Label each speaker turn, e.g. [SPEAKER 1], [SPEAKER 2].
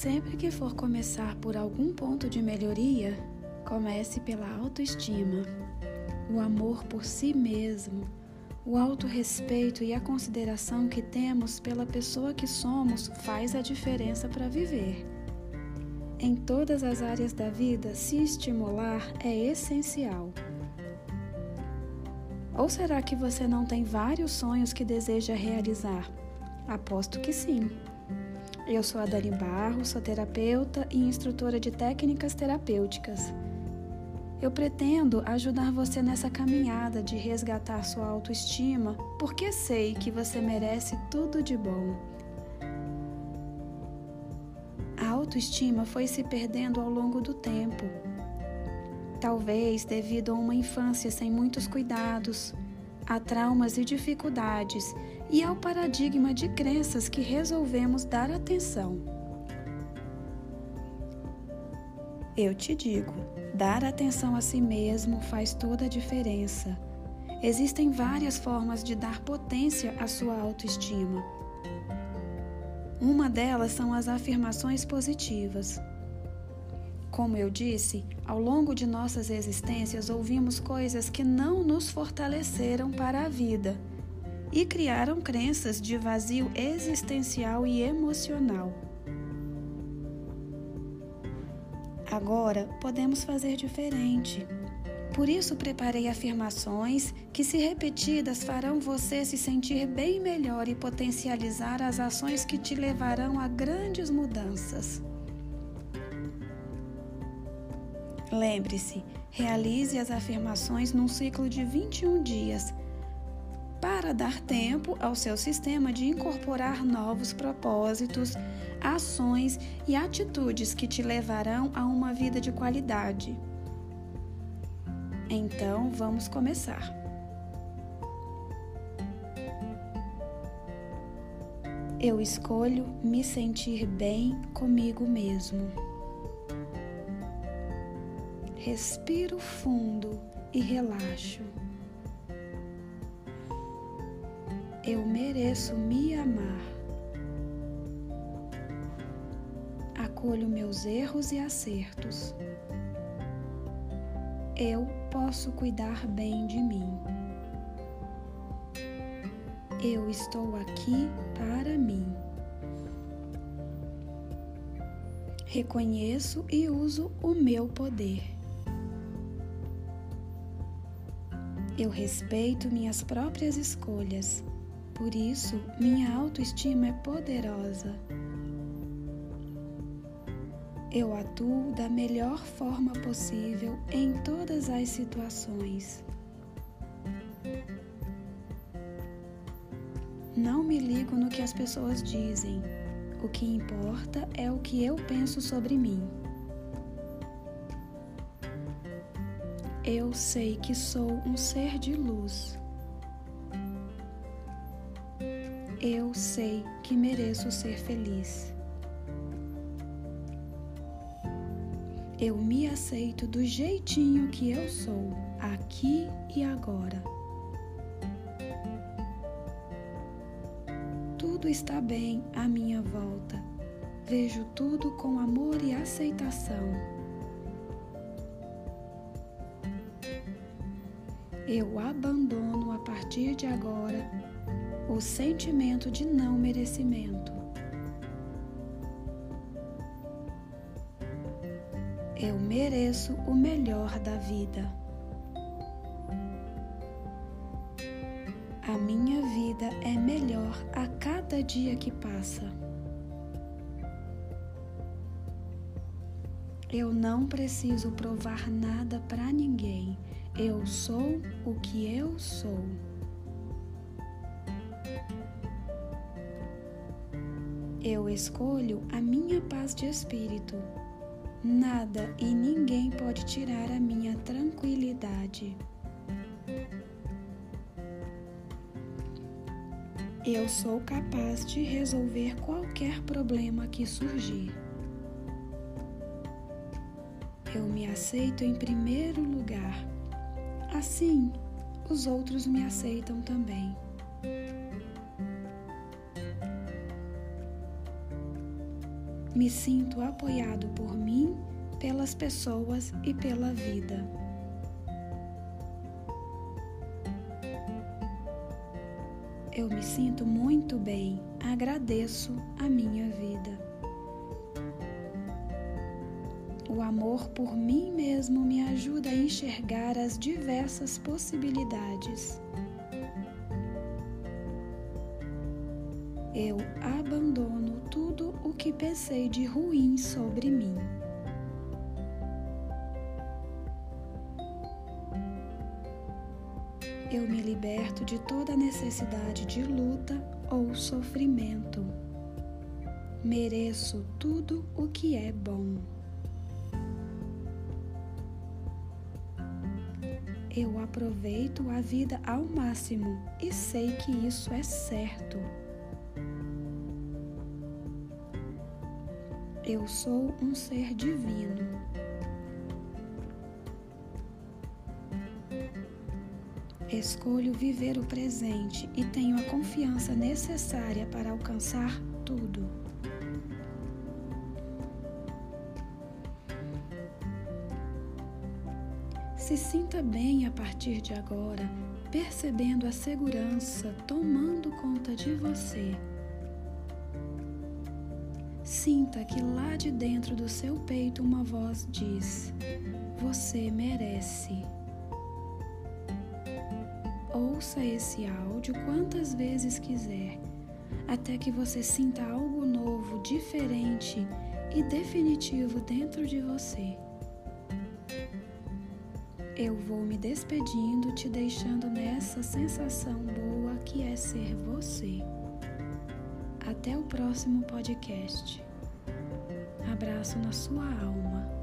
[SPEAKER 1] Sempre que for começar por algum ponto de melhoria, comece pela autoestima, o amor por si mesmo, o autorrespeito e a consideração que temos pela pessoa que somos faz a diferença para viver. Em todas as áreas da vida, se estimular é essencial. Ou será que você não tem vários sonhos que deseja realizar? Aposto que sim. Eu sou a Dani Barro, sou terapeuta e instrutora de técnicas terapêuticas. Eu pretendo ajudar você nessa caminhada de resgatar sua autoestima, porque sei que você merece tudo de bom. A autoestima foi se perdendo ao longo do tempo talvez devido a uma infância sem muitos cuidados, a traumas e dificuldades e ao paradigma de crenças que resolvemos dar atenção. Eu te digo, dar atenção a si mesmo faz toda a diferença. Existem várias formas de dar potência à sua autoestima. Uma delas são as afirmações positivas. Como eu disse, ao longo de nossas existências ouvimos coisas que não nos fortaleceram para a vida e criaram crenças de vazio existencial e emocional. Agora podemos fazer diferente. Por isso, preparei afirmações que, se repetidas, farão você se sentir bem melhor e potencializar as ações que te levarão a grandes mudanças. Lembre-se, realize as afirmações num ciclo de 21 dias para dar tempo ao seu sistema de incorporar novos propósitos, ações e atitudes que te levarão a uma vida de qualidade. Então, vamos começar. Eu escolho me sentir bem comigo mesmo. Respiro fundo e relaxo. Eu mereço me amar. Acolho meus erros e acertos. Eu posso cuidar bem de mim. Eu estou aqui para mim. Reconheço e uso o meu poder. Eu respeito minhas próprias escolhas, por isso minha autoestima é poderosa. Eu atuo da melhor forma possível em todas as situações. Não me ligo no que as pessoas dizem. O que importa é o que eu penso sobre mim. Eu sei que sou um ser de luz. Eu sei que mereço ser feliz. Eu me aceito do jeitinho que eu sou, aqui e agora. Tudo está bem à minha volta. Vejo tudo com amor e aceitação. eu abandono a partir de agora o sentimento de não merecimento. Eu mereço o melhor da vida. A minha vida é melhor a cada dia que passa. Eu não preciso provar nada para ninguém. Eu sou o que eu sou. Eu escolho a minha paz de espírito. Nada e ninguém pode tirar a minha tranquilidade. Eu sou capaz de resolver qualquer problema que surgir. Eu me aceito em primeiro lugar Assim, os outros me aceitam também. Me sinto apoiado por mim, pelas pessoas e pela vida. Eu me sinto muito bem, agradeço a minha vida. O amor por mim mesmo me ajuda a enxergar as diversas possibilidades. Eu abandono tudo o que pensei de ruim sobre mim. eu me liberto de toda necessidade de luta ou sofrimento. Mereço tudo o que é bom. Eu aproveito a vida ao máximo e sei que isso é certo. Eu sou um ser divino. Escolho viver o presente e tenho a confiança necessária para alcançar tudo. Se sinta bem a partir de agora, percebendo a segurança tomando conta de você. Sinta que lá de dentro do seu peito uma voz diz: Você merece. Ouça esse áudio quantas vezes quiser, até que você sinta algo novo, diferente e definitivo dentro de você. Eu vou me despedindo, te deixando nessa sensação boa que é ser você. Até o próximo podcast. Abraço na sua alma.